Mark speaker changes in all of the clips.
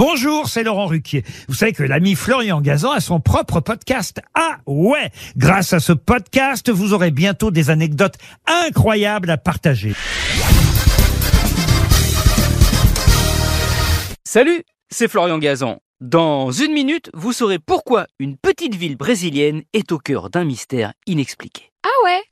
Speaker 1: Bonjour, c'est Laurent Ruquier. Vous savez que l'ami Florian Gazan a son propre podcast. Ah ouais Grâce à ce podcast, vous aurez bientôt des anecdotes incroyables à partager.
Speaker 2: Salut, c'est Florian Gazan. Dans une minute, vous saurez pourquoi une petite ville brésilienne est au cœur d'un mystère inexpliqué.
Speaker 3: Ah ouais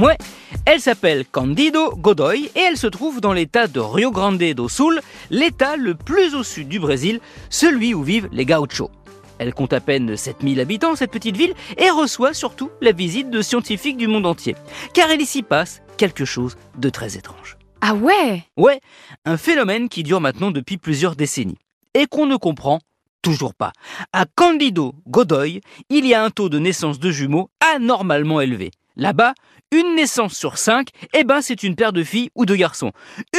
Speaker 2: Ouais, elle s'appelle Candido Godoy et elle se trouve dans l'état de Rio Grande do Sul, l'état le plus au sud du Brésil, celui où vivent les gauchos. Elle compte à peine 7000 habitants, cette petite ville, et reçoit surtout la visite de scientifiques du monde entier. Car il s'y passe quelque chose de très étrange.
Speaker 3: Ah ouais?
Speaker 2: Ouais, un phénomène qui dure maintenant depuis plusieurs décennies et qu'on ne comprend toujours pas. À Candido Godoy, il y a un taux de naissance de jumeaux anormalement élevé. Là-bas, une naissance sur cinq, eh ben c'est une paire de filles ou de garçons.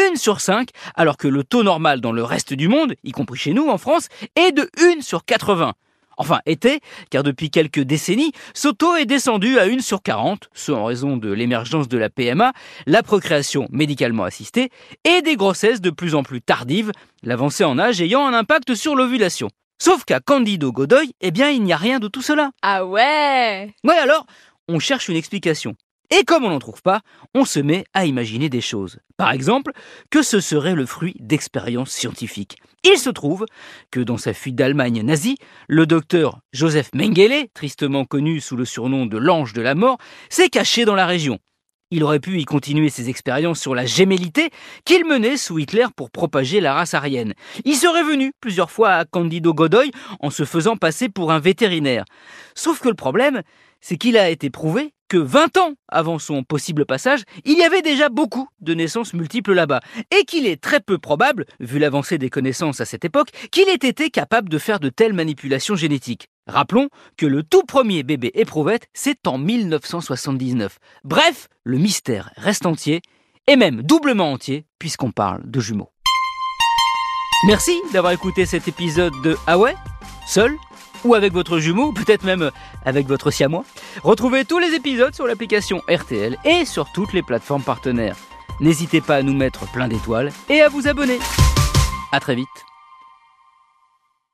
Speaker 2: Une sur cinq, alors que le taux normal dans le reste du monde, y compris chez nous en France, est de 1 sur 80. Enfin, était, car depuis quelques décennies, ce taux est descendu à 1 sur 40, ce en raison de l'émergence de la PMA, la procréation médicalement assistée, et des grossesses de plus en plus tardives, l'avancée en âge ayant un impact sur l'ovulation. Sauf qu'à Candido Godoy, eh bien, il n'y a rien de tout cela.
Speaker 3: Ah ouais?
Speaker 2: Ouais, alors, on cherche une explication. Et comme on n'en trouve pas, on se met à imaginer des choses. Par exemple, que ce serait le fruit d'expériences scientifiques. Il se trouve que dans sa fuite d'Allemagne nazie, le docteur Joseph Mengele, tristement connu sous le surnom de l'ange de la mort, s'est caché dans la région. Il aurait pu y continuer ses expériences sur la gémellité qu'il menait sous Hitler pour propager la race aryenne. Il serait venu plusieurs fois à Candido Godoy en se faisant passer pour un vétérinaire. Sauf que le problème, c'est qu'il a été prouvé que 20 ans avant son possible passage, il y avait déjà beaucoup de naissances multiples là-bas, et qu'il est très peu probable, vu l'avancée des connaissances à cette époque, qu'il ait été capable de faire de telles manipulations génétiques. Rappelons que le tout premier bébé éprouvette, c'est en 1979. Bref, le mystère reste entier, et même doublement entier, puisqu'on parle de jumeaux. Merci d'avoir écouté cet épisode de Ah ouais? Seul? Ou avec votre jumeau, peut-être même avec votre siamois. Retrouvez tous les épisodes sur l'application RTL et sur toutes les plateformes partenaires. N'hésitez pas à nous mettre plein d'étoiles et à vous abonner. A très vite.